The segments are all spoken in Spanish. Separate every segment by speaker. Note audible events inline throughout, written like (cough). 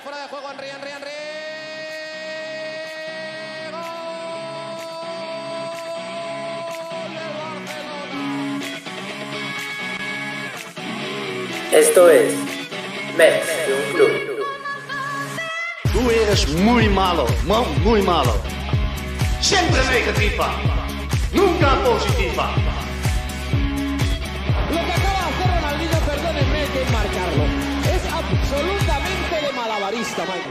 Speaker 1: fuera de juego. Henry, Henry, Henry.
Speaker 2: Esto es Mets de un club.
Speaker 3: Tú eres muy malo, mu- muy malo. Siempre negativa, nunca positiva.
Speaker 1: Lo que acaba de hacer Ronaldinho, perdónenme que marcarlo. Es absolutamente Mike.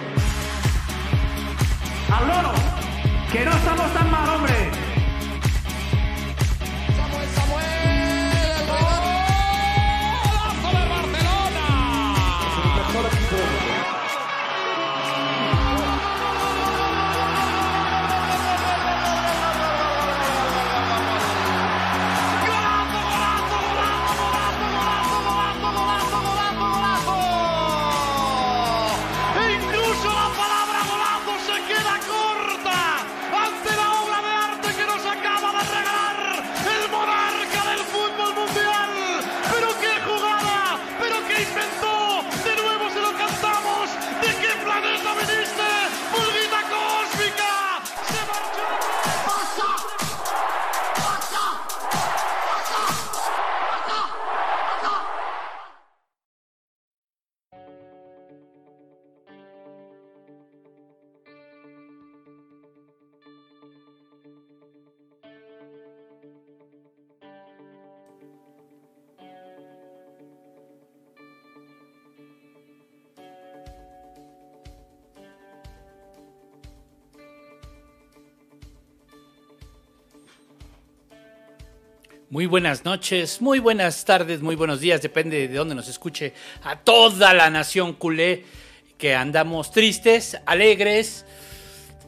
Speaker 4: ¡Al loro! ¡Que no estamos tan mal, hombre!
Speaker 5: Muy buenas noches, muy buenas tardes, muy buenos días, depende de dónde nos escuche a toda la nación culé, que andamos tristes, alegres,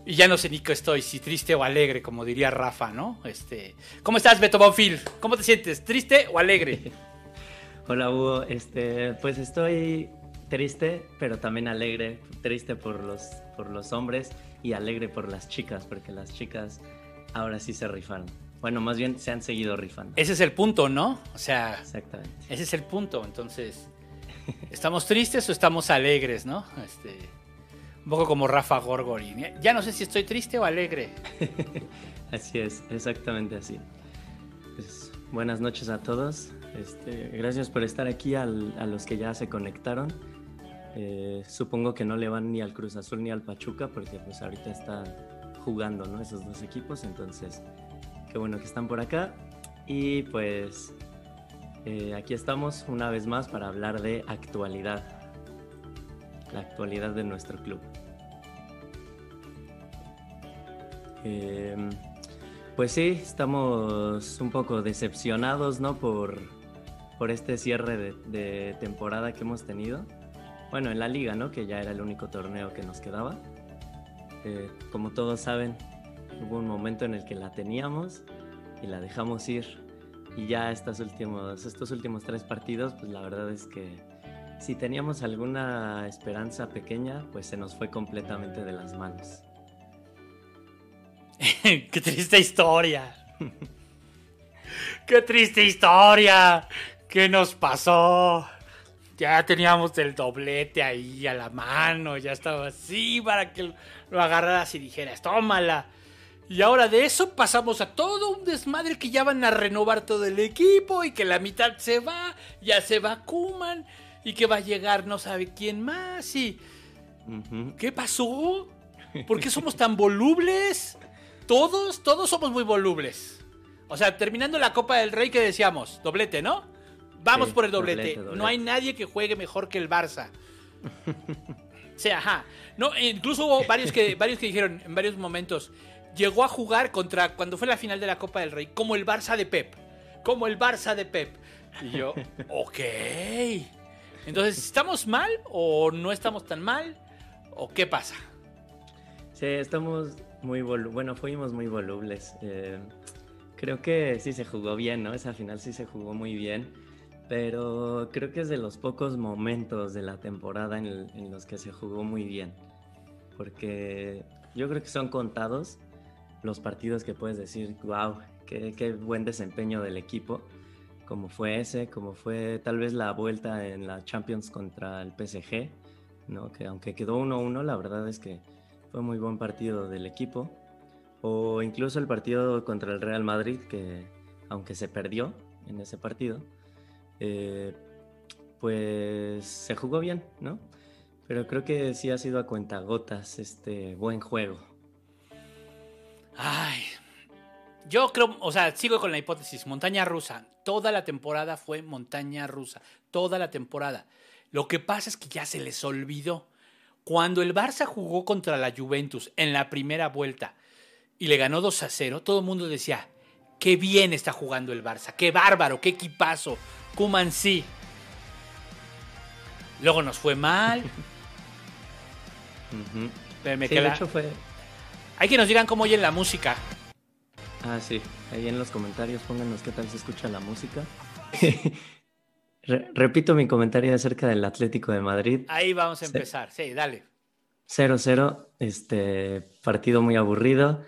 Speaker 5: y ya no sé ni qué estoy, si triste o alegre, como diría Rafa, ¿no? Este, ¿Cómo estás, Beto Bonfil? ¿Cómo te sientes? ¿Triste o alegre? (laughs)
Speaker 6: Hola Hugo, este, pues estoy triste, pero también alegre. Triste por los, por los hombres y alegre por las chicas, porque las chicas ahora sí se rifan. Bueno, más bien se han seguido rifando.
Speaker 5: Ese es el punto, ¿no? O sea,
Speaker 6: Exactamente.
Speaker 5: ese es el punto, entonces, ¿estamos tristes o estamos alegres, no? Este, un poco como Rafa Gorgori. Ya no sé si estoy triste o alegre. (laughs)
Speaker 6: Así es, exactamente así. Pues, buenas noches a todos. Este, gracias por estar aquí al- a los que ya se conectaron. Eh, supongo que no le van ni al Cruz Azul ni al Pachuca porque pues ahorita están jugando, ¿no? Esos dos equipos, entonces bueno que están por acá. Y pues eh, aquí estamos una vez más para hablar de actualidad. La actualidad de nuestro club. Em, pues sí, estamos un poco decepcionados, ¿no? Por, por este cierre de, de temporada que hemos tenido. Bueno, en la liga, ¿no? Que ya era el único torneo que nos quedaba. Eh, como todos saben, hubo un momento en el que la teníamos y la dejamos ir. Y ya estos últimos, estos últimos tres partidos, pues la verdad es que si teníamos alguna esperanza pequeña, pues se nos fue completamente de las manos. (laughs)
Speaker 5: Qué triste historia. Qué triste historia. ¿Qué nos pasó? Ya teníamos el doblete ahí a la mano, ya estaba así para que lo agarraras y dijeras, tómala. Y ahora de eso pasamos a todo un desmadre que ya van a renovar todo el equipo y que la mitad se va, ya se va Kuman y que va a llegar no sabe quién más y... ¿Qué pasó? ¿Por qué somos (laughs) tan volubles? Todos, todos somos muy volubles. O sea, terminando la Copa del Rey que decíamos, doblete, ¿no? Vamos
Speaker 6: Sí,
Speaker 5: por el doblete.
Speaker 6: doblete, doblete.
Speaker 5: No hay nadie que juegue mejor que el Barça. (laughs) Sí, ajá. No, e incluso hubo varios que, varios que dijeron en varios momentos, llegó a jugar contra, cuando fue la final de la Copa del Rey, como el Barça de Pep. Como el Barça de Pep. Y yo, (laughs) ok. Entonces, ¿estamos mal o no estamos tan mal? ¿O qué pasa?
Speaker 6: Sí, estamos muy volu- bueno, fuimos muy volubles. Eh, creo que sí se jugó bien, ¿no? Esa final sí se jugó muy bien, pero creo que es de los pocos momentos de la temporada en, el- en los que se jugó muy bien, porque yo creo que son contados los partidos que puedes decir, wow, qué, qué buen desempeño del equipo, como fue ese, como fue tal vez la vuelta en la Champions contra el PSG, ¿no? Que aunque quedó 1-1, la verdad es que fue muy buen partido del equipo. O incluso el partido contra el Real Madrid, que aunque se perdió en ese partido, eh, pues se jugó bien, ¿no? Pero creo que sí ha sido a cuentagotas este buen juego.
Speaker 5: Ay, yo creo, o sea, sigo con la hipótesis, montaña rusa. Toda la temporada fue montaña rusa, toda la temporada. Lo que pasa es que ya se les olvidó. Cuando el Barça jugó contra la Juventus en la primera vuelta y le ganó 2 a 0, todo el mundo decía, qué bien está jugando el Barça, qué bárbaro, qué equipazo, Kuman sí. Luego nos fue mal. (laughs)
Speaker 6: fue...
Speaker 5: Hay que nos digan cómo oyen la música.
Speaker 6: Ah, sí. Ahí en los comentarios pónganos qué tal se escucha la música. (laughs) repito mi comentario acerca del Atlético de Madrid.
Speaker 5: Ahí vamos a empezar. Sí, dale.
Speaker 6: 0-0, este partido muy aburrido.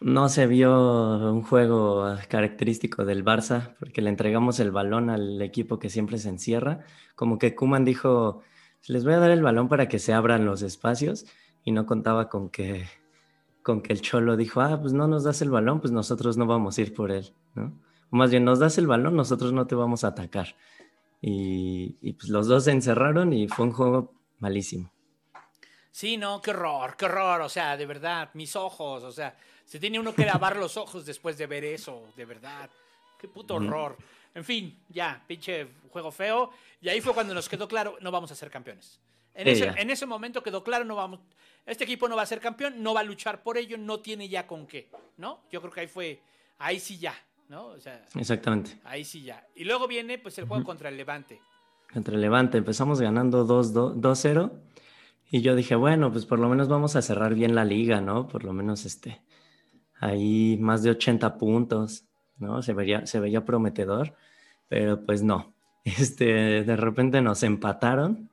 Speaker 6: No se vio un juego característico del Barça porque le entregamos el balón al equipo que siempre se encierra. Como que Kuman dijo, les voy a dar el balón para que se abran los espacios y no contaba con que, con que el Cholo dijo, ah, pues no nos das el balón, pues nosotros no vamos a ir por él, ¿no? O más bien, nos das el balón, nosotros no te vamos a atacar. Y, y pues los dos se encerraron y fue un juego malísimo.
Speaker 5: Sí, no, qué horror, qué horror, o sea, de verdad, mis ojos, o sea, se tiene uno que lavar los ojos después de ver eso, de verdad. Qué puto horror. En fin, ya, pinche juego feo. Y ahí fue cuando nos quedó claro, no vamos a ser campeones. En, ese, en ese, momento quedó claro, no vamos, este equipo no va a ser campeón, no va a luchar por ello, no tiene ya con qué, ¿no? Yo creo que ahí fue, ahí sí ya, ¿no? O sea,
Speaker 6: Exactamente.
Speaker 5: Ahí sí ya. Y luego viene pues el juego contra el Levante.
Speaker 6: Contra el Levante, empezamos ganando 2-0 y yo dije, bueno, pues por lo menos vamos a cerrar bien la liga, ¿no? Por lo menos este, ahí más de 80 puntos, ¿no? Se veía, se veía prometedor, pero pues no. (laughs) Este, de repente nos empataron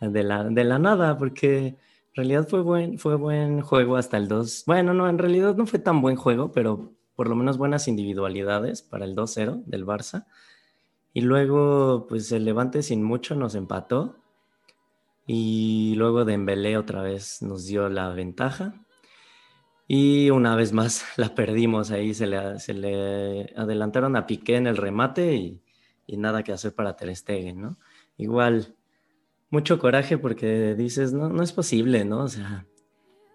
Speaker 6: de la, de la nada, porque en realidad fue buen, fue buen juego hasta el 2. Bueno, no, en realidad no fue tan buen juego, pero por lo menos buenas individualidades para el 2-0 del Barça. Y luego, pues el Levante sin mucho nos empató y luego Dembélé otra vez nos dio la ventaja. Y una vez más (laughs) la perdimos ahí, se le, se le adelantaron a Piqué en el remate y, y, nada que hacer para Ter Stegen, ¿no? Igual, mucho coraje porque dices, no, no es posible, ¿no? O sea,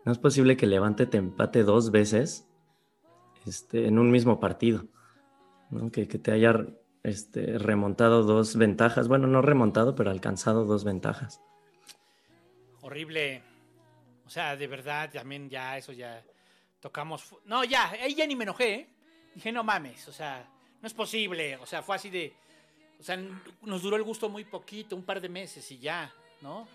Speaker 6: no es posible que Levante te empate dos veces este, en un mismo partido, ¿no? Que, que te haya este, remontado dos ventajas, bueno, no remontado, pero alcanzado dos ventajas
Speaker 5: horrible. O sea, de verdad, también ya eso ya tocamos. No, ya, ahí ya ni me enojé. ¿eh? Dije, no mames, o sea, no es posible. O sea, fue así de. O sea, nos duró el gusto muy poquito, un par de meses y ya, ¿no?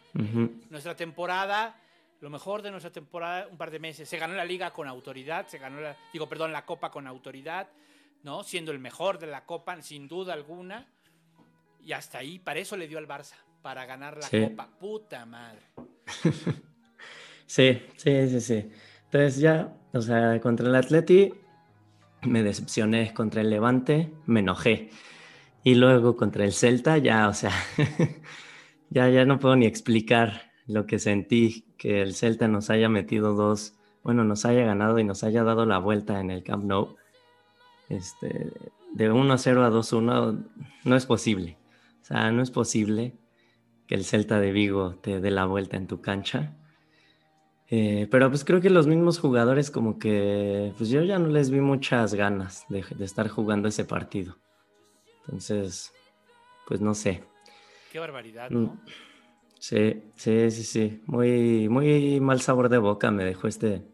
Speaker 5: Nuestra temporada, lo mejor de nuestra temporada, un par de meses. Se ganó la liga con autoridad, se ganó la, digo, perdón, la copa con autoridad, ¿no? Siendo el mejor de la copa, sin duda alguna. Y hasta ahí, para eso le dio al Barça, para ganar la copa. Puta madre. (laughs)
Speaker 6: sí, sí, sí, sí. Entonces ya, o sea, contra el Atleti me decepcioné, contra el Levante me enojé. Y luego contra el Celta ya, o sea, (laughs) ya, ya no puedo ni explicar lo que sentí, que el Celta nos haya metido dos, bueno, nos haya ganado y nos haya dado la vuelta en el Camp Nou. Este, de 1 0 a 2 1 no es posible. O sea, no es posible que el Celta de Vigo te dé la vuelta en tu cancha. Eh, pero pues creo que los mismos jugadores como que, pues yo ya no les vi muchas ganas de, estar jugando ese partido. Entonces, pues no sé.
Speaker 5: Qué barbaridad, mm, ¿no?
Speaker 6: Sí, sí, sí, sí. Muy, muy mal sabor de boca me dejó este,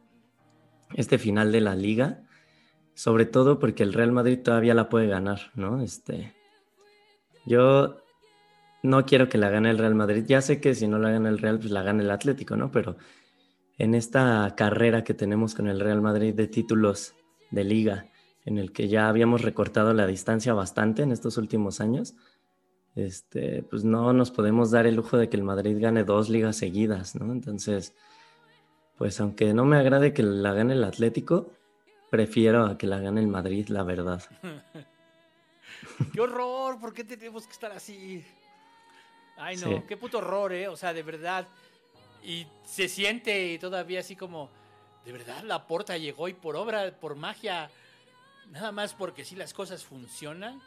Speaker 6: este final de la liga. Sobre todo porque el Real Madrid todavía la puede ganar, ¿no? Este, yo no quiero que la gane el Real Madrid. Ya sé que si no la gana el Real, pues la gana el Atlético, ¿no? Pero en esta carrera que tenemos con el Real Madrid de títulos de liga, en el que ya habíamos recortado la distancia bastante en estos últimos años, este, pues no nos podemos dar el lujo de que el Madrid gane dos ligas seguidas, ¿no? Entonces, pues aunque no me agrade que la gane el Atlético, prefiero a que la gane el Madrid, la verdad. (laughs)
Speaker 5: ¡Qué horror! ¿Por qué tenemos que estar así? Ay, no, qué puto horror, ¿eh? O sea, de verdad. Y se siente todavía así como, de verdad, la porta llegó y por obra, por magia, nada más porque si las cosas funcionan.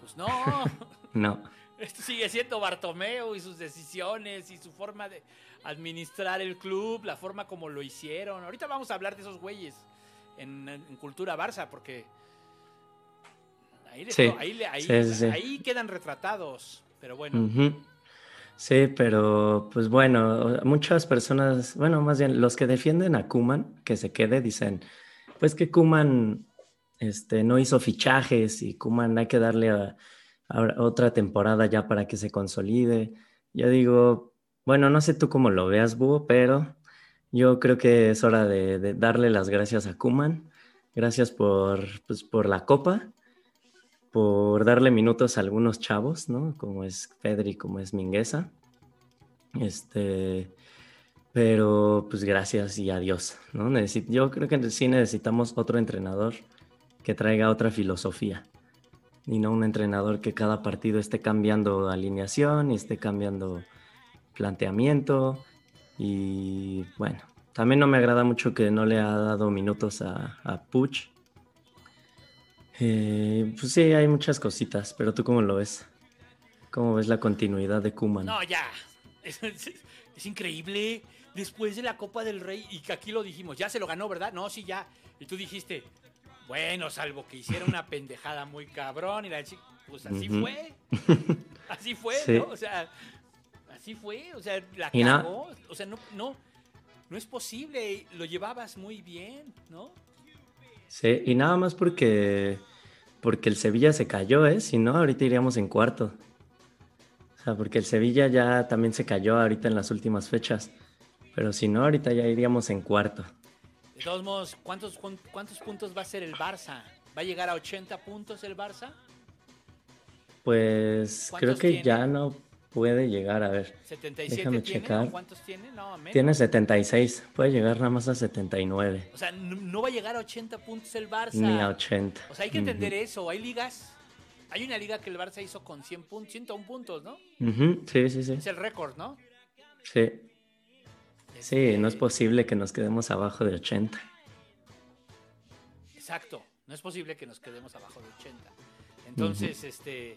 Speaker 5: Pues no. (laughs)
Speaker 6: no.
Speaker 5: Esto sigue siendo Bartomeu y sus decisiones y su forma de administrar el club, la forma como lo hicieron. Ahorita vamos a hablar de esos güeyes en, Cultura Barça, porque ahí, quedan retratados. Pero bueno.
Speaker 6: Sí, pero pues bueno, muchas personas, bueno, más bien los que defienden a Kuman, que se quede, dicen, pues que Kuman este, no hizo fichajes y Kuman hay que darle otra temporada ya para que se consolide. Yo digo, bueno, no sé tú cómo lo veas, Búho, pero yo creo que es hora de, darle las gracias a Kuman. Gracias por, pues, por la copa, por darle minutos a algunos chavos, ¿no? Como es Pedri, como es Mingueza. Este, pero pues gracias y adiós, ¿no? yo creo que sí necesitamos otro entrenador que traiga otra filosofía y no un entrenador que cada partido esté cambiando alineación y esté cambiando planteamiento. Y bueno, también no me agrada mucho que no le ha dado minutos a, Puch. Eh, pues sí, hay muchas cositas, pero tú cómo lo ves? ¿Cómo ves la continuidad de Kuman?
Speaker 5: No, ya. Es, increíble. Después de la Copa del Rey, y que aquí lo dijimos, ya se lo ganó, ¿verdad? No, sí, ya. Y tú dijiste, bueno, salvo que hiciera una pendejada muy cabrón y la chica, pues así fue. (laughs) Así fue, ¿no? O sea, así fue, o sea, la cagó, o sea, no, no, no es posible, lo llevabas muy bien, ¿no?
Speaker 6: Sí, y nada más porque, porque el Sevilla se cayó, ¿eh? Si no, ahorita iríamos en cuarto. O sea, porque el Sevilla ya también se cayó ahorita en las últimas fechas. Pero si no, ahorita ya iríamos en cuarto.
Speaker 5: De todos modos, ¿cuántos, ¿cuántos puntos va a ser el Barça? ¿Va a llegar a 80 puntos el Barça?
Speaker 6: Pues creo que ya no puede llegar, a ver.
Speaker 5: 77 déjame tiene, checar. ¿Cuántos tiene? No,
Speaker 6: menos. Tiene 76, puede llegar nada más a 79.
Speaker 5: O sea, no, va a llegar a 80 puntos el Barça.
Speaker 6: Ni a 80.
Speaker 5: O sea, hay que entender eso. Hay ligas, hay una liga que el Barça hizo con 100 puntos, 101 puntos, ¿no?
Speaker 6: Sí, sí, sí.
Speaker 5: Es el récord, ¿no?
Speaker 6: Sí. Sí, no es posible que nos quedemos abajo de 80.
Speaker 5: Exacto, no es posible que nos quedemos abajo de 80. Entonces, este,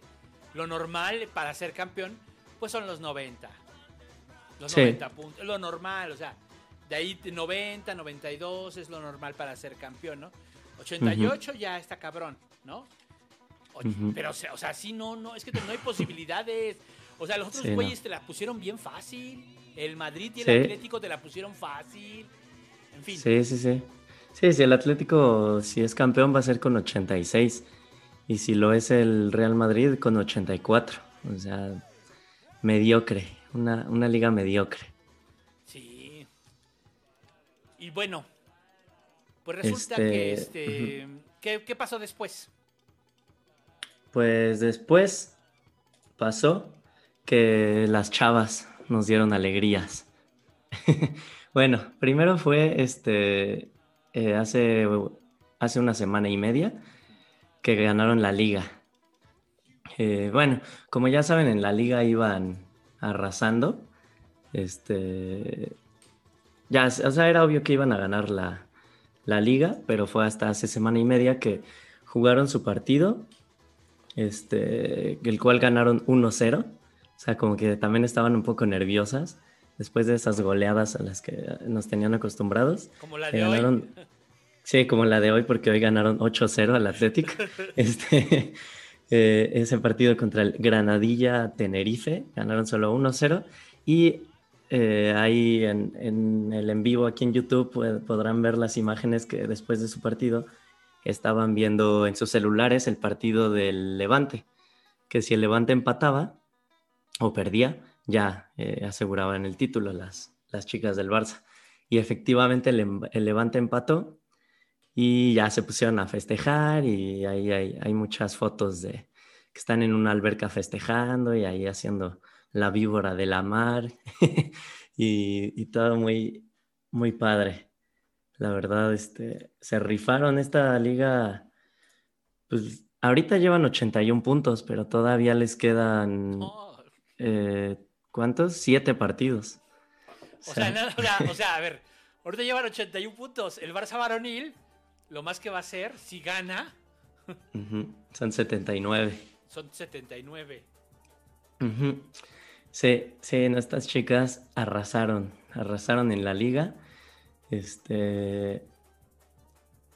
Speaker 5: lo normal para ser campeón, pues son los 90. Los 90 puntos, lo normal, o sea, de ahí 90, 92 es lo normal para ser campeón, ¿no? 88 ya está cabrón, ¿no? Pero, o sea, o sea, sí, no, no, es que no hay posibilidades. O sea, los otros güeyes te la pusieron bien fácil. El Madrid y el Atlético te la pusieron fácil. En fin.
Speaker 6: Sí, sí, sí. Sí, sí, el Atlético, si es campeón, va a ser con 86. Y si lo es el Real Madrid, con 84. O sea, mediocre. Una, liga mediocre.
Speaker 5: Sí. Y bueno, pues resulta que este. este ¿qué pasó después?
Speaker 6: Pues después pasó que las chavas nos dieron alegrías. (laughs) bueno, primero fue este eh, hace, hace una semana y media que ganaron la liga. Eh, bueno, como ya saben, en la liga iban arrasando. Este. Ya, o sea, era obvio que iban a ganar la, la liga, pero fue hasta hace semana y media que jugaron su partido. Este, el cual ganaron 1-0 o sea, como que también estaban un poco nerviosas después de esas goleadas a las que nos tenían acostumbrados.
Speaker 5: Como la de hoy.
Speaker 6: Sí, como la de hoy, porque hoy ganaron 8-0 al Atlético. (laughs) este, eh, ese partido contra el Granadilla Tenerife, ganaron solo 1-0. Y eh, ahí en, en, el en vivo aquí en YouTube podrán ver las imágenes que después de su partido estaban viendo en sus celulares el partido del Levante. Que si el Levante empataba, o perdía, ya eh, aseguraban el título las, las chicas del Barça. Y efectivamente el, Levante empató y ya se pusieron a festejar y ahí hay, muchas fotos de que están en una alberca festejando y ahí haciendo la víbora de la mar (laughs) y, todo muy, muy padre. La verdad, este, se rifaron esta liga, pues ahorita llevan 81 puntos, pero todavía les quedan... eh, ¿cuántos? Siete partidos.
Speaker 5: O sea, nada, o, sea, (laughs) o sea, a ver, ahorita llevan 81 puntos. El Barça varonil, lo más que va a hacer, si gana,
Speaker 6: Son 79.
Speaker 5: son 79.
Speaker 6: Ujú. Sí, sí, nuestras chicas arrasaron, arrasaron en la liga. Este.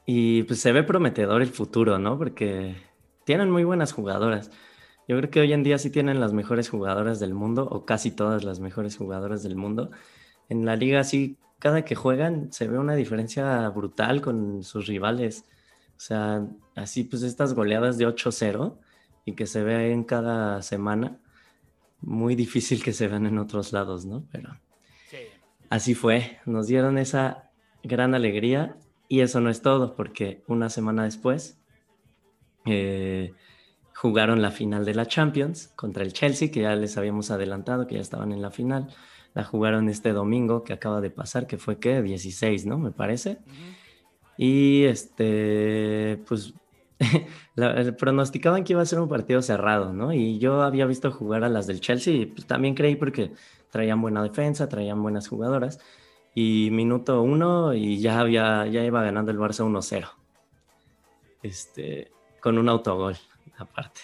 Speaker 6: Y pues se ve prometedor el futuro, ¿no? Porque tienen muy buenas jugadoras. Yo creo que hoy en día sí tienen las mejores jugadoras del mundo, o casi todas las mejores jugadoras del mundo. En la liga sí, cada que juegan se ve una diferencia brutal con sus rivales. O sea, así pues estas goleadas de 8-0 y que se ven cada semana muy difícil que se vean en otros lados, ¿no? Pero
Speaker 5: Sí.
Speaker 6: así fue, nos dieron esa gran alegría y eso no es todo, porque una semana después eh, jugaron la final de la Champions contra el Chelsea, que ya les habíamos adelantado, que ya estaban en la final. La jugaron este domingo que acaba de pasar, que fue que 16, ¿no? Me parece. Y este, pues (laughs) la- pronosticaban que iba a ser un partido cerrado, ¿no? Y yo había visto jugar a las del Chelsea y pues, también creí porque traían buena defensa, traían buenas jugadoras. Y minuto uno y ya había, ya iba ganando el Barça 1-0. Este, con un autogol aparte.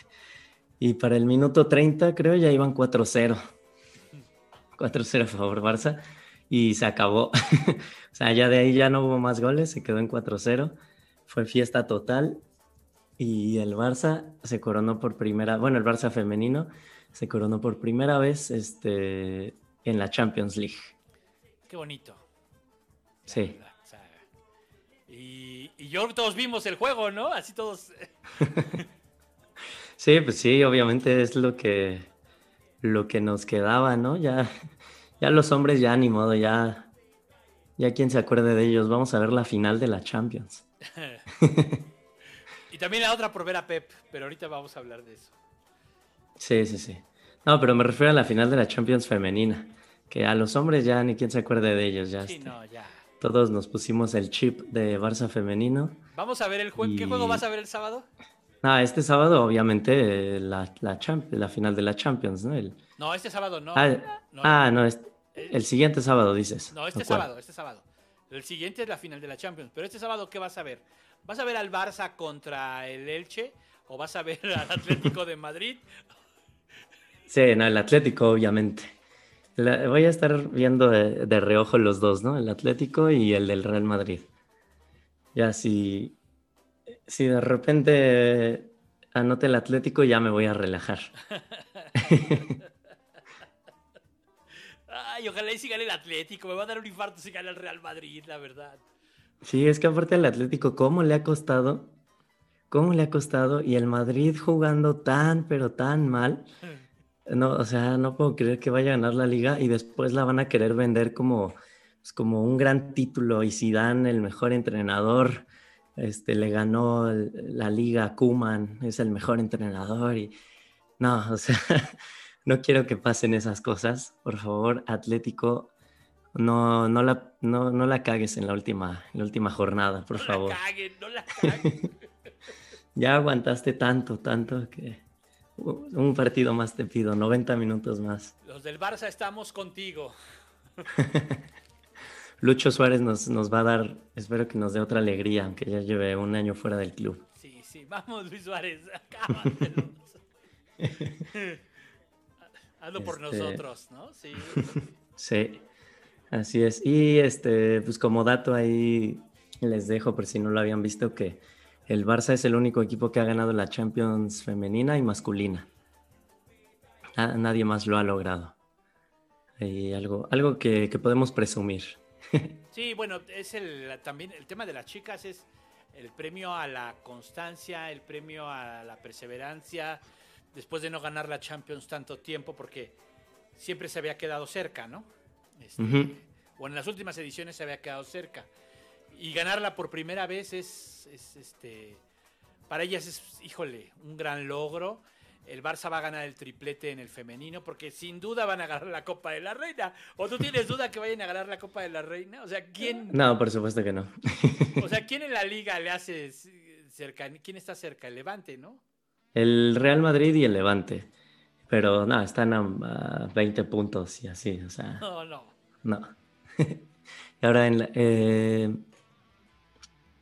Speaker 6: Y para el minuto 30 creo ya iban 4-0. 4-0 a favor Barça y se acabó. (laughs) o sea, ya de ahí ya no hubo más goles, se quedó en 4-0. Fue fiesta total y el Barça se coronó por primera, bueno, el Barça femenino se coronó por primera vez este, en la Champions League.
Speaker 5: Qué bonito.
Speaker 6: Sí.
Speaker 5: o sea, y, y yo todos vimos el juego, ¿no? Así todos. (laughs)
Speaker 6: Sí, pues sí, obviamente es lo que, lo que nos quedaba, ¿no? Ya, ya los hombres ya ni modo, ya, ya quien se acuerde de ellos. Vamos a ver la final de la Champions. (laughs) (laughs)
Speaker 5: y también la otra por ver a Pep, pero ahorita vamos a hablar de eso.
Speaker 6: Sí, sí, sí. No, pero me refiero a la final de la Champions femenina, que a los hombres ya ni quien se acuerde de ellos, ya.
Speaker 5: Sí,
Speaker 6: este,
Speaker 5: no, ya.
Speaker 6: Todos nos pusimos el chip de Barça femenino.
Speaker 5: Vamos a ver el juego. ¿Qué juego vas a ver el sábado?
Speaker 6: Ah, este sábado, obviamente, eh, la, la, la final de la Champions, ¿no? El-
Speaker 5: No, este sábado no.
Speaker 6: ah,
Speaker 5: no,
Speaker 6: ah, no, es- el siguiente sábado dices.
Speaker 5: No, este sábado, este sábado. El siguiente es la final de la Champions. Pero este sábado, ¿qué vas a ver? ¿Vas a ver al Barça contra el Elche? ¿O vas a ver al Atlético de Madrid?
Speaker 6: Sí, no, el Atlético, obviamente. La- voy a estar viendo de, de reojo los dos, ¿no? El Atlético y el del Real Madrid. Ya, si, si de repente anote el Atlético, ya me voy a relajar. (laughs)
Speaker 5: Ay, ojalá y si gane el Atlético. Me va a dar un infarto si gana el Real Madrid, la verdad.
Speaker 6: Sí, es que aparte el Atlético, ¿cómo le ha costado? ¿Cómo le ha costado? Y el Madrid jugando tan, pero tan mal. No, o sea, no puedo creer que vaya a ganar la liga y después la van a querer vender como, pues, como un gran título. Y Zidane, el mejor entrenador, este, le ganó la liga a Koeman, es el mejor entrenador. Y no, o sea, (laughs) no quiero que pasen esas cosas. Por favor, Atlético, no, no, la, no, no la cagues en la última, en la última jornada, por
Speaker 5: no
Speaker 6: favor.
Speaker 5: la caguen, no la (laughs) caguen.
Speaker 6: Ya aguantaste tanto, tanto que un partido más te pido, 90 minutos más.
Speaker 5: Los del Barça estamos contigo. (laughs)
Speaker 6: Lucho Suárez nos, nos va a dar, espero que nos dé otra alegría, aunque ya lleve un año fuera del club.
Speaker 5: Sí, sí, vamos Luis Suárez. (laughs) (laughs) Hazlo por
Speaker 6: Este-
Speaker 5: nosotros, ¿no? Sí.
Speaker 6: Sí, así es. Y este, pues como dato ahí les dejo, por si no lo habían visto, que el Barça es el único equipo que ha ganado la Champions femenina y masculina. Na- nadie más lo ha logrado. Y algo, algo que, que podemos presumir.
Speaker 5: Sí, bueno, es el también el tema de las chicas es el premio a la constancia, el premio a la perseverancia, después de no ganar la Champions tanto tiempo, porque siempre se había quedado cerca, ¿no? Este. O en las últimas ediciones se había quedado cerca. Y ganarla por primera vez es, es, este, para ellas es, híjole, un gran logro. El Barça va a ganar el triplete en el femenino porque sin duda van a ganar la Copa de la Reina. ¿O tú tienes duda que vayan a ganar la Copa de la Reina? O sea, ¿quién,
Speaker 6: No, por supuesto que no.
Speaker 5: o sea, ¿quién en la liga le hace cerca? ¿Quién está cerca? El Levante, ¿no?
Speaker 6: El Real Madrid y el Levante. Pero no, están a, 20 puntos y así, o sea.
Speaker 5: No, no.
Speaker 6: No. (laughs) y ahora en la, eh,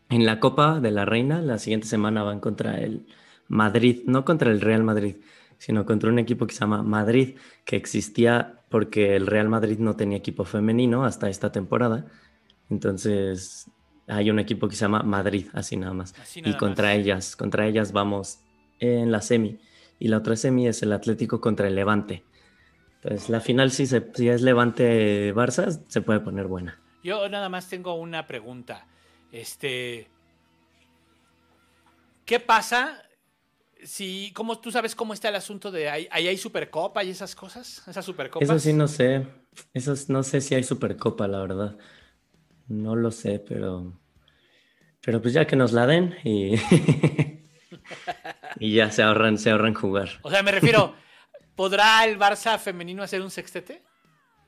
Speaker 6: en la Copa de la Reina, la siguiente semana van contra el Madrid, no contra el Real Madrid, sino contra un equipo que se llama Madrid, que existía porque el Real Madrid no tenía equipo femenino hasta esta temporada. Entonces hay un equipo que se llama Madrid, así nada más. y contra ellas, contra ellas vamos en la semi. Y la otra semi es el Atlético contra el Levante. Entonces la final si, se, si es Levante-Barça se puede poner buena.
Speaker 5: Yo nada más tengo una pregunta. Este, ¿qué pasa si, cómo tú sabes cómo está el asunto de ahí, hay Supercopa y esas cosas, esas Supercopas?
Speaker 6: Eso sí no sé. Eso no sé si hay Supercopa, la verdad. No lo sé, pero pero pues ya que nos la den y (laughs) y ya se ahorran se ahorran jugar.
Speaker 5: O sea, me refiero, ¿podrá el Barça femenino hacer un sextete?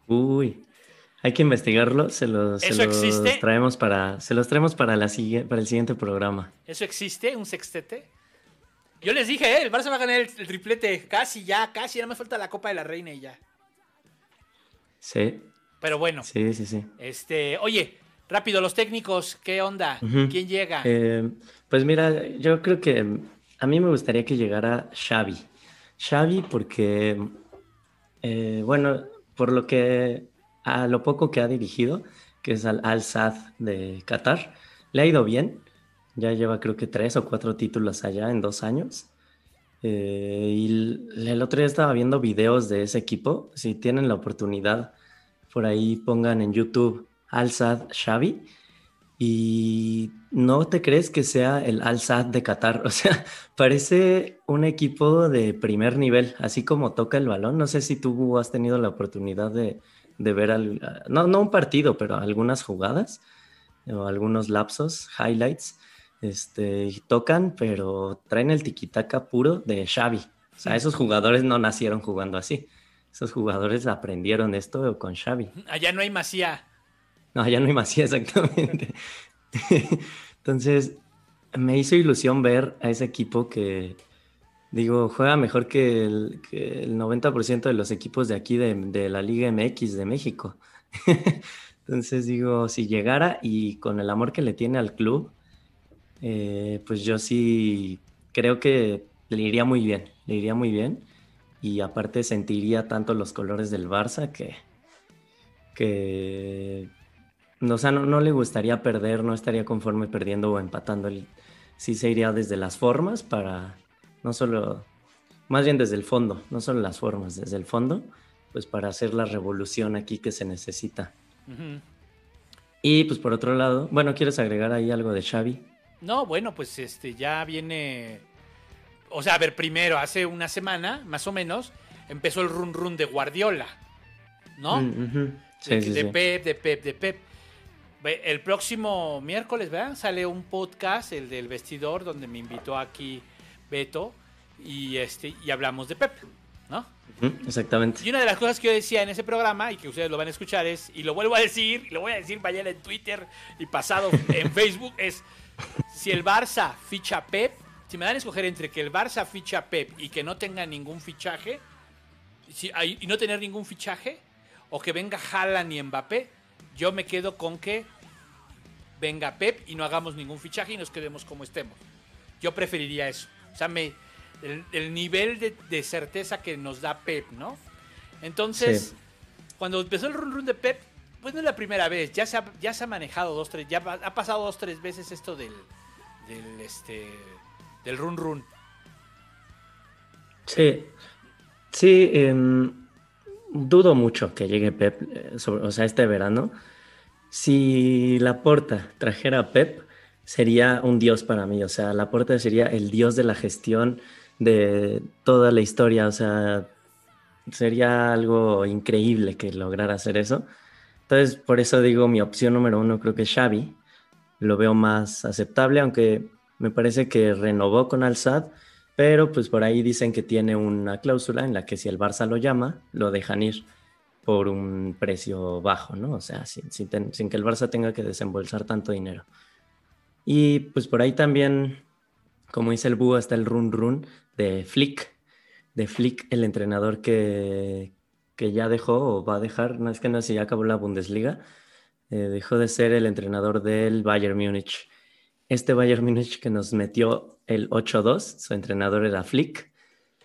Speaker 6: Uy, hay que investigarlo, se los, traemos para, se los traemos para, la, para el siguiente programa.
Speaker 5: ¿Eso existe, un sextete? Yo les dije, ¿eh? el Barça va a ganar el, triplete, casi ya, casi, ya me falta la Copa de la Reina y ya.
Speaker 6: Sí.
Speaker 5: Pero bueno.
Speaker 6: Sí, sí, sí.
Speaker 5: Este, oye, rápido, los técnicos, ¿qué onda? ¿Quién llega?
Speaker 6: Eh, pues mira, yo creo que a mí me gustaría que llegara Xavi. Xavi porque, eh, bueno, por lo que a lo poco que ha dirigido, que es al Al-Sad de Qatar, le ha ido bien. Ya lleva creo que tres o cuatro títulos allá en dos años. Eh, y el otro día estaba viendo videos de ese equipo. Si tienen la oportunidad, por ahí pongan en YouTube Al-Sad Xavi. Y no te crees que sea el Al-Sad de Qatar. (laughs) O sea, parece un equipo de primer nivel, así como toca el balón. No sé si tú has tenido la oportunidad de, de ver, no, no un partido, pero algunas jugadas o algunos lapsos, highlights, este, tocan, pero traen el tiquitaca puro de Xavi. O sea, esos jugadores no nacieron jugando así. Esos jugadores aprendieron esto con Xavi.
Speaker 5: Allá no hay Macía.
Speaker 6: No, allá no hay Macía, (laughs) exactamente. Entonces, me hizo ilusión ver a ese equipo que, Digo, juega mejor que el, 90% de los equipos de aquí de, la Liga MX de México. (laughs) Entonces digo, si llegara y con el amor que le tiene al club, eh, pues yo sí creo que le iría muy bien, le iría muy bien. Y aparte sentiría tanto los colores del Barça que, que o sea, no, no le gustaría perder, no estaría conforme perdiendo o empatando. Sí se iría desde las formas para no solo, más bien desde el fondo, no solo las formas, desde el fondo, pues para hacer la revolución aquí que se necesita. Y pues por otro lado, bueno, ¿quieres agregar ahí algo de Xavi?
Speaker 5: No, bueno, pues este ya viene, o sea, a ver, primero, hace una semana, más o menos, empezó el run run de Guardiola, ¿no?
Speaker 6: Mm,
Speaker 5: de, Pep, de Pep, de Pep. El próximo miércoles, ¿verdad? Sale un podcast, el del vestidor, donde me invitó aquí Beto, y, este, y hablamos de Pep, ¿no?
Speaker 6: Exactamente.
Speaker 5: Y una de las cosas que yo decía en ese programa, y que ustedes lo van a escuchar, es, y lo vuelvo a decir, y lo voy a decir mañana en Twitter y pasado en (laughs) Facebook, es, si el Barça ficha a Pep, si me dan a escoger entre que el Barça ficha a Pep y que no tenga ningún fichaje, si, y no tener ningún fichaje, o que venga Haaland y Mbappé, yo me quedo con que venga Pep y no hagamos ningún fichaje y nos quedemos como estemos. Yo preferiría eso. O sea, me, el, nivel de, certeza que nos da Pep, ¿no? Entonces, cuando empezó el run run de Pep, pues no es la primera vez, ya se ha, ya se ha manejado dos, tres, ya ha pasado dos, tres veces esto del, del, este, del run run.
Speaker 6: Sí, sí, em, dudo mucho que llegue Pep, eh, o sea, este verano. Si la porta trajera a Pep, sería un dios para mí, o sea, Laporta sería el dios de la gestión de toda la historia, o sea, sería algo increíble que lograra hacer eso. Entonces, por eso digo, mi opción número uno creo que es Xavi, lo veo más aceptable, aunque me parece que renovó con Al-Sad, pero pues por ahí dicen que tiene una cláusula en la que si el Barça lo llama, lo dejan ir por un precio bajo, ¿no? O sea, sin, sin que el Barça tenga que desembolsar tanto dinero. Y pues por ahí también, como dice el búho, está el run run de Flick, de Flick, el entrenador que, que ya dejó o va a dejar, no es que no si ya acabó la Bundesliga, eh, dejó de ser el entrenador del Bayern Múnich. Este Bayern Múnich que nos metió el 8-2, su entrenador era Flick,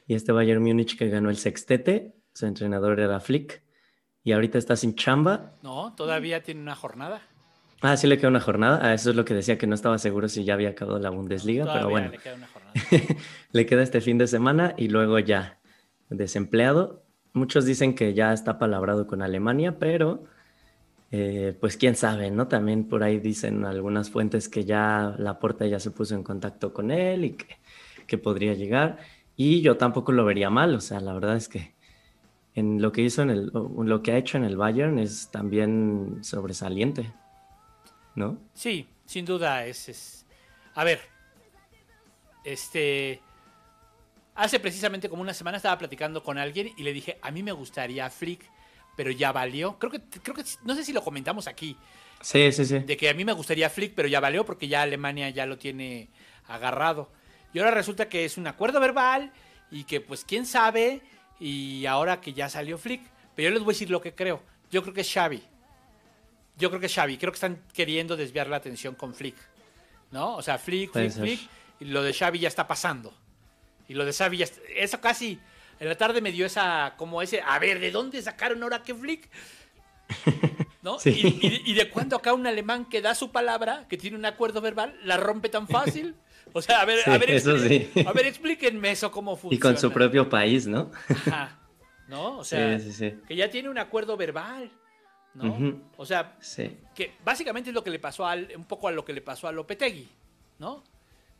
Speaker 6: y este Bayern Múnich que ganó el sextete, su entrenador era Flick, y ahorita está sin chamba.
Speaker 5: No, todavía tiene una jornada.
Speaker 6: Ah, sí le queda una jornada. Ah, eso es lo que decía, que no estaba seguro si ya había acabado la Bundesliga, pero bueno.
Speaker 5: Le queda una jornada. (laughs)
Speaker 6: le queda este fin de semana y luego ya desempleado. Muchos dicen que ya está palabrado con Alemania, pero eh, pues quién sabe, ¿no? También por ahí dicen algunas fuentes que ya la puerta ya se puso en contacto con él y que, podría llegar. Y yo tampoco lo vería mal, o sea, la verdad es que en lo que hizo en lo que ha hecho en el Bayern es también sobresaliente, ¿no?
Speaker 5: Sí, sin duda es... a ver, este, hace precisamente como una semana estaba platicando con alguien y le dije, a mí me gustaría Flick, pero ya valió. Creo que, creo que, no sé si lo comentamos aquí.
Speaker 6: Sí, sí, sí.
Speaker 5: De que a mí me gustaría Flick, pero ya valió porque ya Alemania ya lo tiene agarrado. Y ahora resulta que es un acuerdo verbal y que pues quién sabe y ahora que ya salió Flick. Pero yo les voy a decir lo que creo. Yo creo que es Xavi. Yo creo que es Xavi. Creo que están queriendo desviar la atención con Flick. ¿No? O sea, Flick, Flick, Flick. Y lo de Xavi ya está pasando. Y lo de Xavi ya. Eso casi... En la tarde me dio esa... Como ese... A ver, ¿de dónde sacaron ahora que Flick? ¿No? Sí. Y, y, y, de cuándo acá un alemán que da su palabra, que tiene un acuerdo verbal, la rompe tan fácil? O sea, a ver,
Speaker 6: sí,
Speaker 5: a, ver
Speaker 6: eso sí.
Speaker 5: a ver, explíquenme eso cómo funciona.
Speaker 6: Y con su propio país, ¿no?
Speaker 5: Ajá. ¿No? O sea, que ya tiene un acuerdo verbal. ¿No?
Speaker 6: Uh -huh.
Speaker 5: O sea, que básicamente es lo que le pasó al, un poco a lo que le pasó a Lopetegui, ¿no?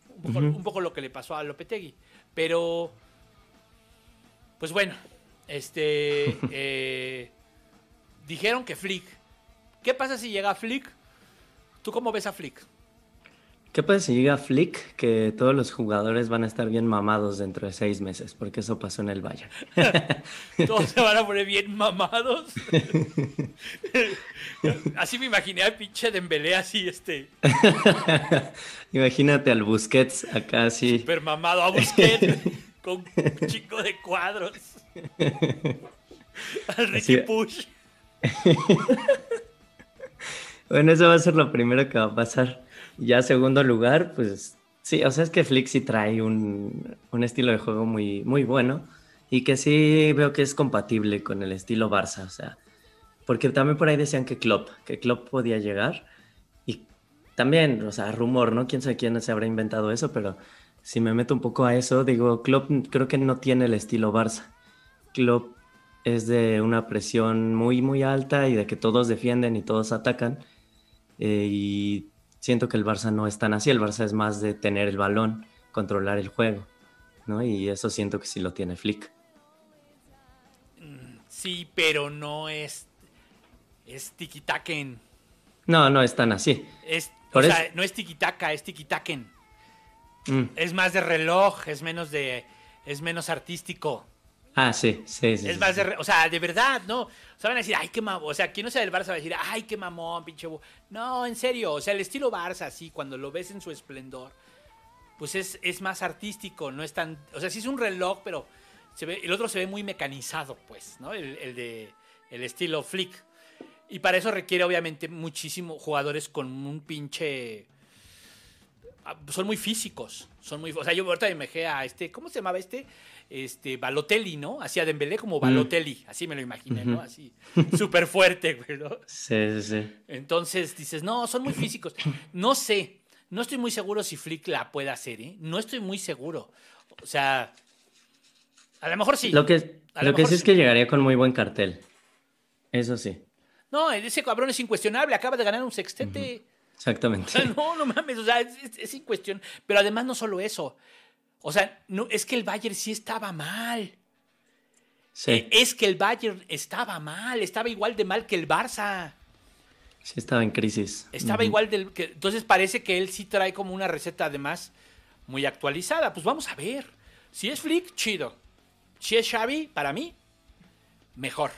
Speaker 5: Un poco, uh -huh. un poco lo que le pasó a Lopetegui. Pero, pues bueno, este, (laughs) eh, dijeron que Flick. ¿Qué pasa si llega Flick? ¿Tú cómo ves a Flick?
Speaker 6: ¿Qué pasa si llega Flick? Que todos los jugadores van a estar bien mamados dentro de seis meses, porque eso pasó en el Bayern. (laughs)
Speaker 5: todos se van a poner bien mamados. (laughs) así me imaginé al pinche Dembélé así, este. (laughs)
Speaker 6: Imagínate al Busquets acá así.
Speaker 5: Super mamado a Busquets con un chico de cuadros. al Ricky así... Push.
Speaker 6: bueno, eso va a ser lo primero que va a pasar. Ya segundo lugar, pues sí, o sea, es que Flick sí trae un, un, estilo de juego muy, muy bueno y que sí veo que es compatible con el estilo Barça, o sea, porque también por ahí decían que Klopp, que Klopp podía llegar y también, o sea, rumor, ¿no? Quién sabe quién se habrá inventado eso, pero si me meto un poco a eso, digo, Klopp creo que no tiene el estilo Barça. Klopp es de una presión muy, muy alta y de que todos defienden y todos atacan. Eh, y siento que el Barça no es tan así, el Barça es más de tener el balón, controlar el juego, ¿no? Y eso siento que sí lo tiene Flick.
Speaker 5: Sí, pero no es es tiki-taken.
Speaker 6: No, no es tan así.
Speaker 5: Es, o sea, no es tiki-taka, es tiki-taken. Mm. Es más de reloj, es menos de es menos artístico.
Speaker 6: Ah, sí, sí, sí.
Speaker 5: Es más de, o sea, de verdad, ¿no? O sea, van a decir, ay, qué mamón. O sea, quien no sea del Barça va a decir, ay, qué mamón, pinche. No, en serio. O sea, el estilo Barça, sí, cuando lo ves en su esplendor, pues es, es más artístico, no es tan. O sea, sí es un reloj, pero se ve, el otro se ve muy mecanizado, pues, ¿no? El, el de. El estilo Flick. Y para eso requiere, obviamente, muchísimos jugadores con un pinche. Son muy físicos. Son muy. O sea, yo ahorita me a este. ¿Cómo se llamaba este? Este Balotelli, ¿no? Hacía Dembélé como Balotelli, mm. así me lo imaginé, ¿no? Así, súper fuerte, güey, ¿no?
Speaker 6: Sí, sí, sí.
Speaker 5: Entonces dices, no, son muy físicos. No sé, no estoy muy seguro si Flick la puede hacer, ¿eh? No estoy muy seguro. O sea, a lo mejor sí.
Speaker 6: Lo que, lo lo que sí, sí es que llegaría con muy buen cartel. Eso sí.
Speaker 5: No, ese cabrón es incuestionable, acaba de ganar un sextete.
Speaker 6: Uh -huh. Exactamente.
Speaker 5: O (laughs) sea, no, no mames, o sea, es, es, es incuestionable. Pero además no solo eso. O sea, no, es que el Bayern sí estaba mal.
Speaker 6: Sí.
Speaker 5: Es que el Bayern estaba mal, estaba igual de mal que el Barça.
Speaker 6: Sí, estaba en crisis.
Speaker 5: Estaba uh -huh. igual del que. Entonces parece que él sí trae como una receta además muy actualizada. Pues vamos a ver. Si es Flick, chido. Si es Xavi, para mí, mejor.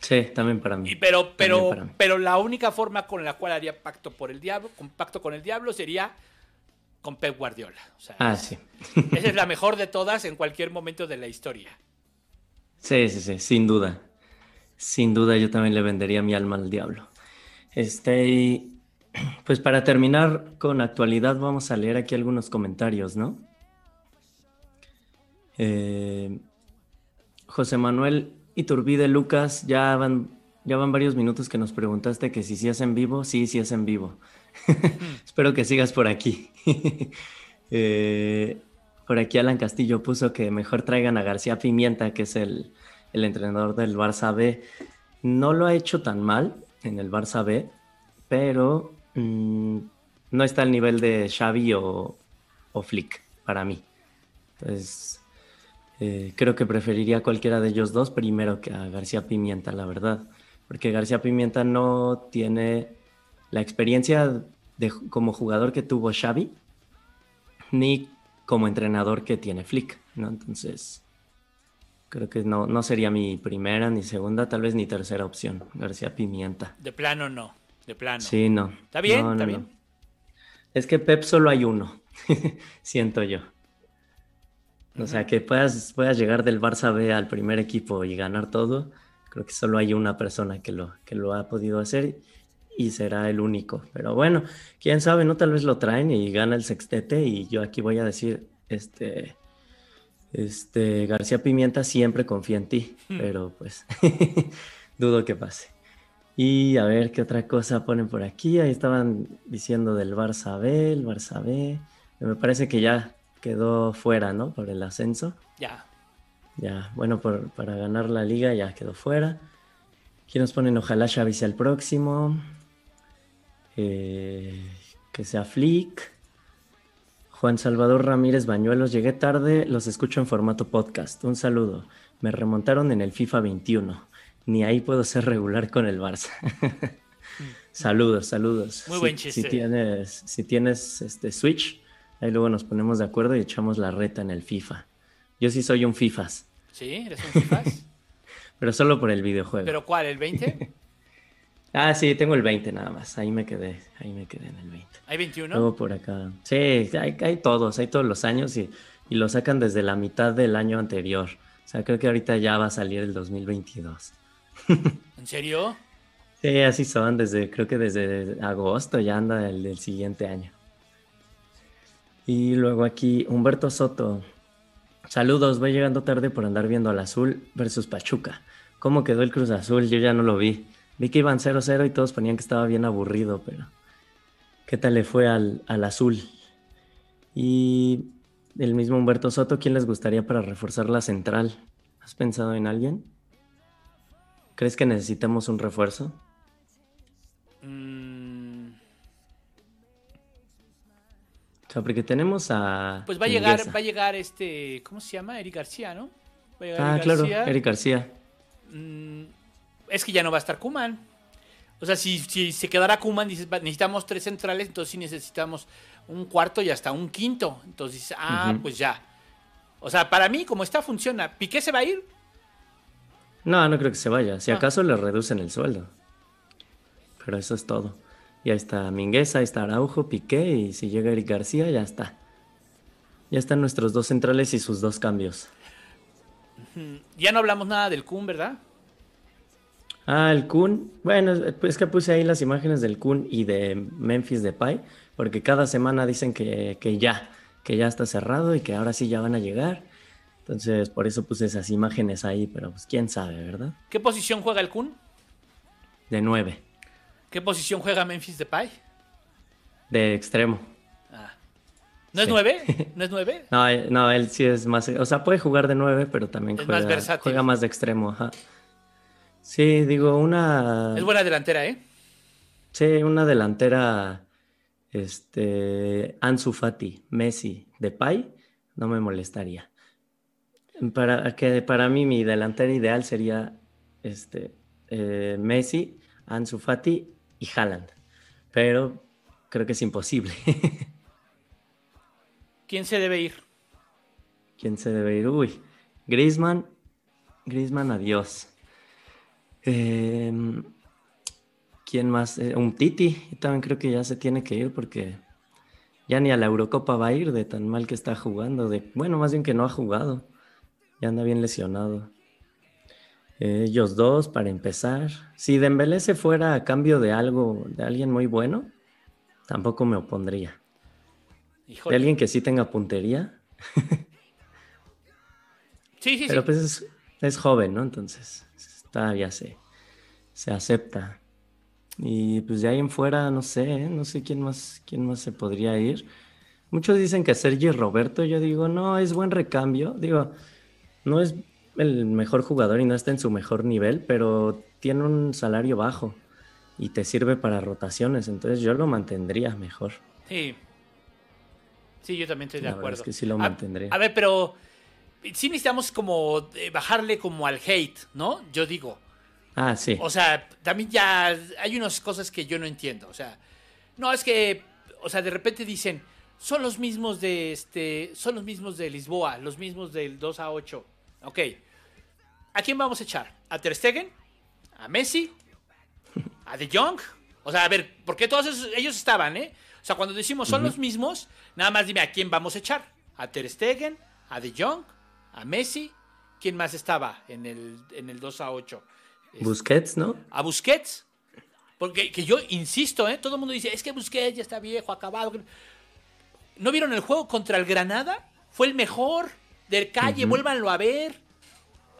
Speaker 6: Sí, también para mí.
Speaker 5: Y pero, pero, mí. pero la única forma con la cual haría pacto por el diablo, con pacto con el diablo, sería con Pep Guardiola. O sea,
Speaker 6: ah, sí. (laughs)
Speaker 5: esa es la mejor de todas en cualquier momento de la historia.
Speaker 6: Sí, sí, sí, sin duda. Sin duda yo también le vendería mi alma al diablo. Este, (clears throat) pues para terminar con actualidad vamos a leer aquí algunos comentarios, ¿no? Eh, José Manuel Iturbide Lucas, ya van, ya van varios minutos que nos preguntaste que si sí es en vivo. Sí, sí es en vivo. (laughs) Espero que sigas por aquí. (laughs) Eh, por aquí Alan Castillo puso que mejor traigan a García Pimienta, que es el, el entrenador del Barça B. No lo ha hecho tan mal en el Barça B, pero mm, no está al nivel de Xavi o, o Flick para mí. Entonces, eh, creo que preferiría cualquiera de ellos dos primero que a García Pimienta, la verdad. Porque García Pimienta no tiene la experiencia de, como jugador que tuvo Xavi, ni como entrenador que tiene Flick, ¿no? Entonces, creo que no, no sería mi primera, ni segunda, tal vez ni tercera opción, García Pimienta.
Speaker 5: De plano no, de plano.
Speaker 6: Sí, no.
Speaker 5: Está bien,
Speaker 6: No,
Speaker 5: está
Speaker 6: no,
Speaker 5: bien.
Speaker 6: no. Es que Pep solo hay uno, (laughs) siento yo. O sea, que puedas, puedas llegar del Barça B al primer equipo y ganar todo, creo que solo hay una persona que lo, que lo ha podido hacer y será el único. Pero bueno, quién sabe, no tal vez lo traen y gana el sextete y yo aquí voy a decir, este, este, García Pimienta siempre confía en ti, pero pues (laughs) dudo que pase. Y a ver qué otra cosa ponen por aquí. Ahí estaban diciendo del Barça B, el Barça B. Me parece que ya quedó fuera, ¿no? Por el ascenso.
Speaker 5: Ya.
Speaker 6: Ya, bueno, por- para ganar la liga ya quedó fuera. Aquí nos ponen ojalá Xavi sea el próximo. Eh, que sea Flick. Juan Salvador Ramírez Bañuelos, llegué tarde, los escucho en formato podcast. Un saludo. Me remontaron en el FIFA 21. Ni ahí puedo ser regular con el Barça. (laughs) saludos, saludos.
Speaker 5: Muy
Speaker 6: Si-
Speaker 5: buen
Speaker 6: Si
Speaker 5: chiste.
Speaker 6: tienes, si tienes este Switch, ahí luego nos ponemos de acuerdo y echamos la reta en el FIFA. Yo sí soy un FIFAs.
Speaker 5: ¿Sí? ¿Eres un FIFAs? (laughs)
Speaker 6: Pero solo por el videojuego.
Speaker 5: ¿Pero cuál? ¿El 20? (laughs)
Speaker 6: Ah, sí, tengo el 20 nada más. Ahí me quedé. Ahí me quedé en el 20.
Speaker 5: ¿Hay 21?
Speaker 6: Luego por acá. Sí, hay, hay todos, hay todos los años y, y lo sacan desde la mitad del año anterior. O sea, creo que ahorita ya va a salir el 2022. (laughs)
Speaker 5: ¿En serio?
Speaker 6: Sí, así son, desde, creo que desde agosto ya anda el del siguiente año. Y luego aquí, Humberto Soto. Saludos, voy llegando tarde por andar viendo al Azul versus Pachuca. ¿Cómo quedó el Cruz Azul? Yo ya no lo vi. Vi que iban 0-0 y todos ponían que estaba bien aburrido, pero ¿qué tal le fue al, al Azul? Y el mismo Humberto Soto, ¿quién les gustaría para reforzar la central? ¿Has pensado en alguien? ¿Crees que necesitamos un refuerzo?
Speaker 5: Mm,
Speaker 6: O sea, porque tenemos a.
Speaker 5: pues va a llegar, va a llegar este, ¿cómo se llama? Eric García, ¿no? Va a llegar
Speaker 6: Ah,
Speaker 5: Eric
Speaker 6: claro,
Speaker 5: García.
Speaker 6: Eric García.
Speaker 5: Mm, es que ya no va a estar Kuman. O sea, si, si se quedara Kuman, dices, necesitamos tres centrales, entonces sí necesitamos un cuarto y hasta un quinto. Entonces dices, ah, pues ya. O sea, para mí, como está, funciona. ¿Piqué se va a ir?
Speaker 6: No, no creo que se vaya. Si
Speaker 5: Ah.
Speaker 6: acaso le reducen el sueldo. Pero eso es todo. Y ahí está Mingueza, ahí está Araujo, Piqué, y si llega Eric García, ya está. Ya están nuestros dos centrales y sus dos cambios.
Speaker 5: Ya no hablamos nada del Kun, ¿verdad?
Speaker 6: Ah, el Kun. Bueno, es que puse ahí las imágenes del Kun y de Memphis Depay, porque cada semana dicen que, que ya, que ya está cerrado y que ahora sí ya van a llegar. Entonces, por eso puse esas imágenes ahí, pero pues quién sabe, ¿verdad?
Speaker 5: ¿Qué posición juega el Kun?
Speaker 6: De nueve,
Speaker 5: ¿Qué posición juega Memphis Depay?
Speaker 6: de extremo.
Speaker 5: Ah. ¿No es
Speaker 6: Sí.
Speaker 5: nueve? (laughs) ¿No es nueve?
Speaker 6: No, eh, no, él sí es más, o sea, puede jugar de nueve, pero también
Speaker 5: Es
Speaker 6: juega,
Speaker 5: más versátil.
Speaker 6: juega más de extremo, ajá. Sí, digo, una,
Speaker 5: Es buena delantera, ¿eh?
Speaker 6: sí, una delantera, este, Ansu Fati, Messi, Depay, no me molestaría. Para, que para mí mi delantera ideal sería, este, eh, Messi, Ansu Fati y Haaland, pero creo que es imposible. (laughs)
Speaker 5: ¿Quién se debe ir?
Speaker 6: ¿Quién se debe ir? Uy, Griezmann. Griezmann, adiós. Em, ¿Quién más? Eh, un Titi. También creo que ya se tiene que ir porque ya ni a la Eurocopa va a ir de tan mal que está jugando. De, bueno, más bien que no ha jugado. Ya anda bien lesionado. Ellos dos, para empezar. Si Dembélé se fuera a cambio de algo, de alguien muy bueno, tampoco me opondría. De alguien que sí tenga puntería.
Speaker 5: sí, sí, (laughs)
Speaker 6: Pero pues es, joven, ¿no? Entonces, todavía se, se acepta. Y pues de ahí en fuera, no sé, ¿eh? no sé quién más, quién más se podría ir. Muchos dicen que Sergio Roberto, yo digo, no, es buen recambio. Digo, no es el mejor jugador y no está en su mejor nivel, pero tiene un salario bajo y te sirve para rotaciones, entonces yo lo mantendría mejor.
Speaker 5: Sí. Sí, yo también estoy de acuerdo.
Speaker 6: Es que sí lo mantendría.
Speaker 5: A, ver, pero sí necesitamos como eh, bajarle como al hate, ¿no? Yo digo.
Speaker 6: Ah, sí.
Speaker 5: O sea, también ya hay unas cosas que yo no entiendo. O sea, no es que, o sea, de repente dicen, son los mismos de este, son los mismos de Lisboa, los mismos del 2 a 8. Ok. ¿A quién vamos a echar? ¿A Ter Stegen? ¿A Messi? ¿A De Jong? O sea, a ver, ¿por qué todos ellos estaban, eh? O sea, cuando decimos son los mismos, nada más dime a quién vamos a echar. ¿A Ter Stegen? ¿A De Jong? ¿A Messi? ¿Quién más estaba en el, en el 2 a 8?
Speaker 6: Busquets, ¿no?
Speaker 5: ¿A Busquets? Porque que yo insisto, ¿eh? Todo el mundo dice, es que Busquets ya está viejo, acabado. ¿No vieron el juego contra el Granada? Fue el mejor del calle, vuélvanlo a ver.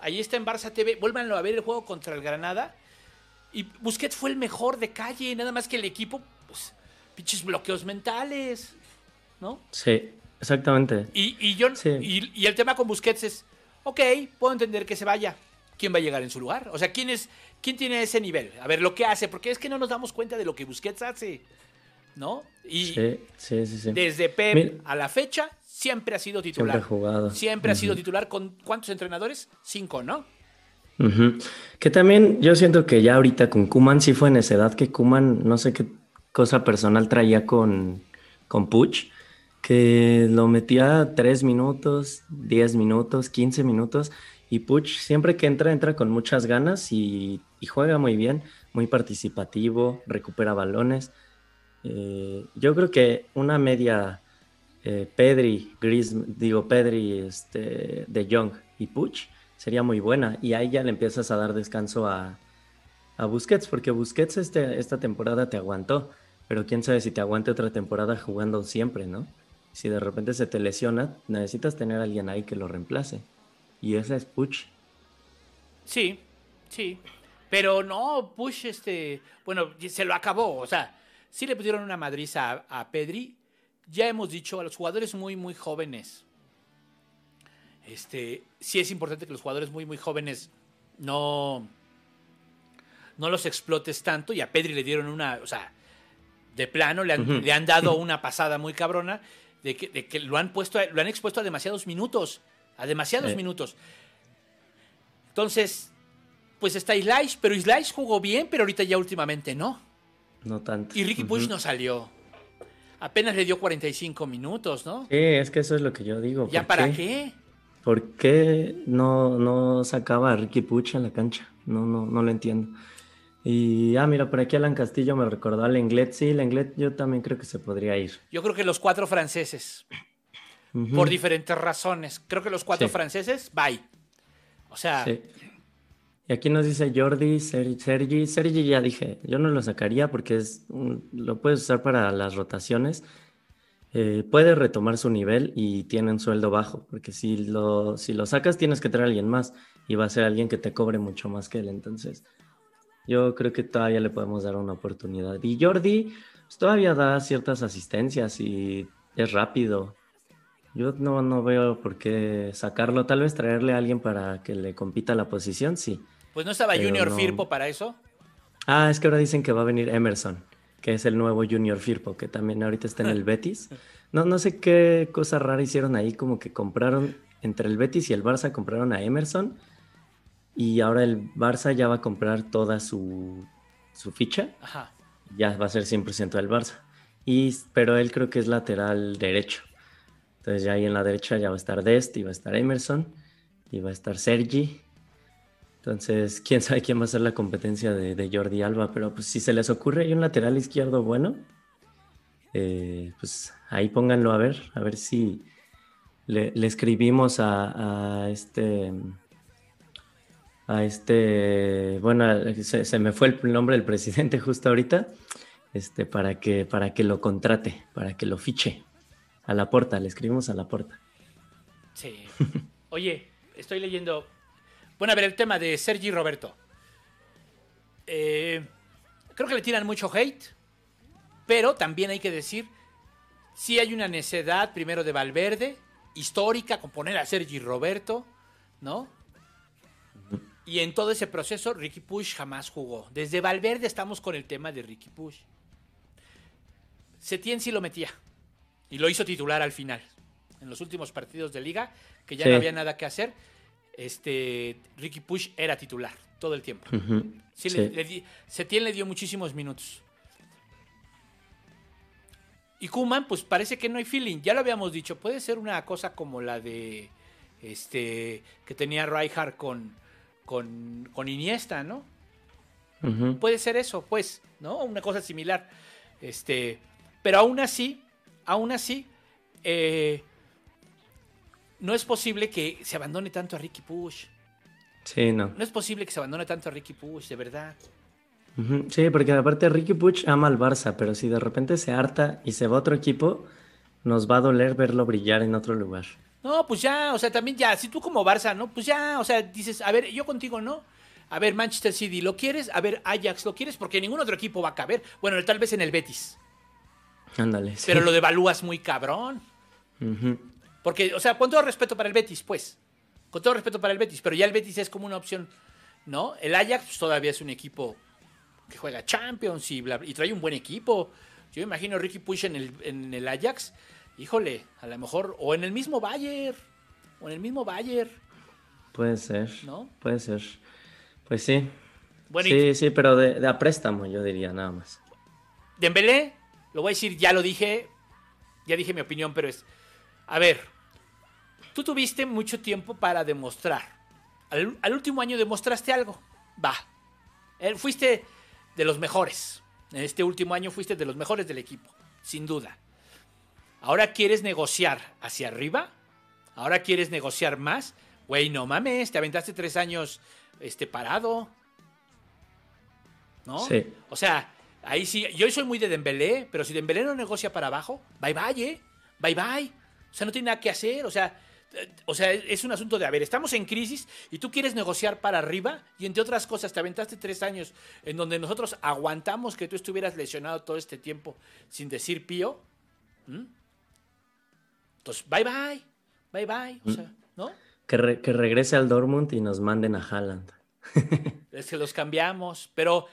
Speaker 5: Ahí está en Barça TV, vuélvanlo a ver el juego contra el Granada. Y Busquets fue el mejor de calle, nada más que el equipo, pues, pinches bloqueos mentales, ¿no?
Speaker 6: Sí, exactamente.
Speaker 5: Y, yo, y, el tema con Busquets es, ok, puedo entender que se vaya. ¿Quién va a llegar en su lugar? O sea, ¿quién, es, quién tiene ese nivel? A ver, lo que hace, porque es que no nos damos cuenta de lo que Busquets hace, ¿no? Y
Speaker 6: sí, sí, sí,
Speaker 5: desde Pep a la fecha, siempre ha sido titular.
Speaker 6: Siempre ha jugado.
Speaker 5: Siempre ha sido titular con ¿cuántos entrenadores? Cinco, ¿no?
Speaker 6: Que también yo siento que ya ahorita con Kuman sí fue en esa edad que Kuman no sé qué cosa personal traía con, con Puch, que lo metía tres minutos, diez minutos, quince minutos y Puch siempre que entra entra con muchas ganas y, juega muy bien, muy participativo, recupera balones. Eh, yo creo que una media eh, Pedri, Gris, digo Pedri, este, De Jong y Puch, sería muy buena. Y ahí ya le empiezas a dar descanso a, a Busquets, porque Busquets este, esta temporada te aguantó, pero quién sabe si te aguante otra temporada jugando siempre, ¿no? Si de repente se te lesiona, necesitas tener a alguien ahí que lo reemplace. Y ese es Puch.
Speaker 5: Sí, sí. Pero no, Puch, este, bueno, se lo acabó. O sea, sí le pusieron una madriza a, a Pedri, ya hemos dicho a los jugadores muy, muy jóvenes. Este, sí es importante que los jugadores muy, muy jóvenes no, no los explotes tanto. Y a Pedri le dieron una, o sea, de plano le han, dado una pasada muy cabrona de que, lo han puesto, lo han expuesto a demasiados minutos, a demasiados minutos. Entonces, pues está Islais, pero Islais jugó bien, pero ahorita ya últimamente no.
Speaker 6: No tanto.
Speaker 5: Y Ricky Push no salió. Apenas le dio 45 minutos, ¿no?
Speaker 6: Sí, es que eso es lo que yo digo.
Speaker 5: ¿Ya para qué?
Speaker 6: ¿Por qué no, no sacaba a Ricky Puch en la cancha? No, no, no lo entiendo. Y, ah, mira, por aquí Alan Castillo me recordó al Lenglet. Sí, Lenglet yo también creo que se podría ir.
Speaker 5: Yo creo que los cuatro franceses. Por diferentes razones. Creo que los cuatro franceses, bye. O sea, sí.
Speaker 6: Y aquí nos dice Jordi, Sergi. Sergi ya dije, yo no lo sacaría porque es lo puedes usar para las rotaciones. Eh, puede retomar su nivel y tiene un sueldo bajo, porque si lo, si lo sacas tienes que traer a alguien más y va a ser alguien que te cobre mucho más que él. Entonces, yo creo que todavía le podemos dar una oportunidad. Y Jordi pues, todavía da ciertas asistencias y es rápido. Yo no, no veo por qué sacarlo. Tal vez traerle a alguien para que le compita la posición, sí.
Speaker 5: Pues no estaba Junior Firpo para eso.
Speaker 6: Ah, es que ahora dicen que va a venir Emerson, que es el nuevo Junior Firpo, que también ahorita está en el (laughs) Betis. No, no sé qué cosa rara hicieron ahí, como que compraron entre el Betis y el Barça compraron a Emerson y ahora el Barça ya va a comprar toda su, su ficha.
Speaker 5: Ajá.
Speaker 6: Ya va a ser 100% del Barça. Y, pero él creo que es lateral derecho. Entonces ya ahí en la derecha ya va a estar Dest y va a estar Emerson y va a estar Sergi entonces, (laughs) quién sabe quién va a ser la competencia de, Jordi Alba, pero pues si se les ocurre hay un lateral izquierdo bueno, eh, pues ahí pónganlo a ver, a ver si le, escribimos a, este a este, bueno, se, me fue el nombre del presidente (laughs) justo ahorita, este, para que, para que lo contrate, para que lo fiche. A la puerta, le escribimos a la puerta.
Speaker 5: Sí. (laughs) Oye, estoy leyendo. Bueno, a ver, el tema de Sergi Roberto. Eh, creo que le tiran mucho hate, pero también hay que decir, si hay una necedad primero de Valverde, histórica, con poner a Sergi Roberto, ¿no? Y en todo ese proceso, Ricky Push jamás jugó. Desde Valverde estamos con el tema de Ricky Push. Setién sí lo metía. Y lo hizo titular al final. En los últimos partidos de liga, que ya no había nada que hacer, este, Ricky Push era titular todo el tiempo. Setién le dio muchísimos minutos. Y Kuman, pues parece que no hay feeling. Ya lo habíamos dicho. Puede ser una cosa como la de este que tenía Rijkaard con, con, Iniesta, ¿no? Puede ser eso, pues, ¿no? Una cosa similar. Este, pero aún así, aún así, eh, no es posible que se abandone tanto a Ricky Push.
Speaker 6: Sí, no.
Speaker 5: No es posible que se abandone tanto a Ricky Push, de verdad.
Speaker 6: Sí, porque aparte Ricky Puch ama al Barça, pero si de repente se harta y se va a otro equipo, nos va a doler verlo brillar en otro lugar.
Speaker 5: No, pues ya, o sea, también ya, si tú como Barça, ¿no? Pues ya, o sea, dices, a ver, yo contigo, ¿no? A ver, Manchester City, ¿lo quieres? A ver, Ajax, ¿lo quieres? Porque ningún otro equipo va a caber. Bueno, tal vez en el Betis.
Speaker 6: Ándale.
Speaker 5: Pero lo devalúas muy cabrón. Porque, o sea, con todo respeto para el Betis, pues. Con todo respeto para el Betis, pero ya el Betis es como una opción, ¿no? El Ajax pues, todavía es un equipo que juega Champions y, y trae un buen equipo. Yo imagino a Ricky Push en el, en el Ajax híjole, a lo mejor, o en el mismo Bayer, o en el mismo Bayer.
Speaker 6: Puede ser, ¿no? Puede ser. Pues sí. sí, sí, pero de, a préstamo, yo diría, nada más.
Speaker 5: Dembélé, lo voy a decir, ya lo dije, ya dije mi opinión, pero es, a ver, tú tuviste mucho tiempo para demostrar. Al, al último año demostraste algo, va. Eh, fuiste de los mejores. En este último año fuiste de los mejores del equipo, sin duda. ¿Ahora quieres negociar hacia arriba? ¿Ahora quieres negociar más? Güey, no mames, te aventaste tres años este, parado. ¿No? Sí. O sea, ahí sí, yo soy muy de Dembélé, pero si Dembélé no negocia para abajo, bye bye, ¿eh? Bye bye. O sea, no tiene nada que hacer, o sea, o sea, es un asunto de, a ver, estamos en crisis y tú quieres negociar para arriba y entre otras cosas te aventaste tres años en donde nosotros aguantamos que tú estuvieras lesionado todo este tiempo sin decir pío. Bye bye, bye bye, o sea, ¿no?
Speaker 6: Que, regrese al Dortmund y nos manden a Haaland. (laughs)
Speaker 5: es que los cambiamos, pero,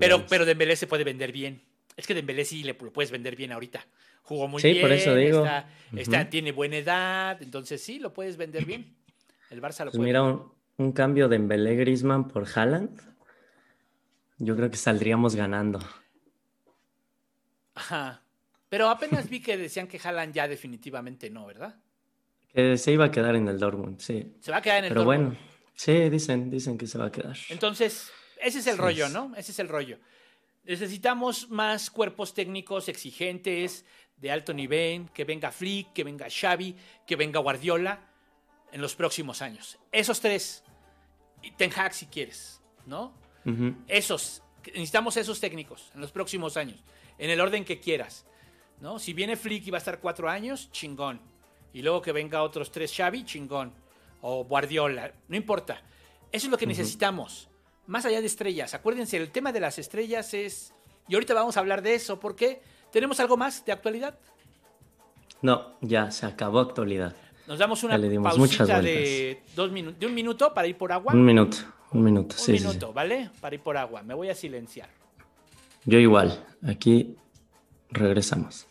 Speaker 5: pero, pero Dembélé se puede vender bien. Es que Dembélé sí le lo puedes vender bien ahorita. Jugó muy bien. Sí, por eso digo. Está, tiene buena edad, entonces sí, lo puedes vender bien. El Barça lo pues puede.
Speaker 6: Mira, un, cambio de Dembélé Griezmann por Haaland. Yo creo que saldríamos ganando.
Speaker 5: Ajá. Pero apenas vi que decían que Haaland ya definitivamente no, ¿verdad?
Speaker 6: Que se iba a quedar en el Dortmund, sí.
Speaker 5: Se va a quedar en el
Speaker 6: Pero bueno, sí, dicen, dicen que se va a quedar.
Speaker 5: Entonces, ese es el rollo, ¿no? Ese es el rollo. Necesitamos más cuerpos técnicos exigentes, de alto nivel, que venga Flick, que venga Xavi, que venga Guardiola en los próximos años. Esos tres, Ten Hag si quieres, ¿no? Esos, necesitamos esos técnicos en los próximos años, en el orden que quieras. ¿No? Si viene Flick y va a estar cuatro años, chingón. Y luego que venga otros tres Xavi, chingón. O Guardiola, no importa. Eso es lo que necesitamos. Más allá de estrellas. Acuérdense, el tema de las estrellas es... Y ahorita vamos a hablar de eso, porque ¿tenemos algo más de actualidad?
Speaker 6: No, ya se acabó actualidad.
Speaker 5: Nos damos una pausita de, dos de un minuto para ir por agua.
Speaker 6: Un minuto, un minuto,
Speaker 5: un minuto, ¿vale? Para ir por agua. Me voy a silenciar.
Speaker 6: Yo igual. Aquí regresamos.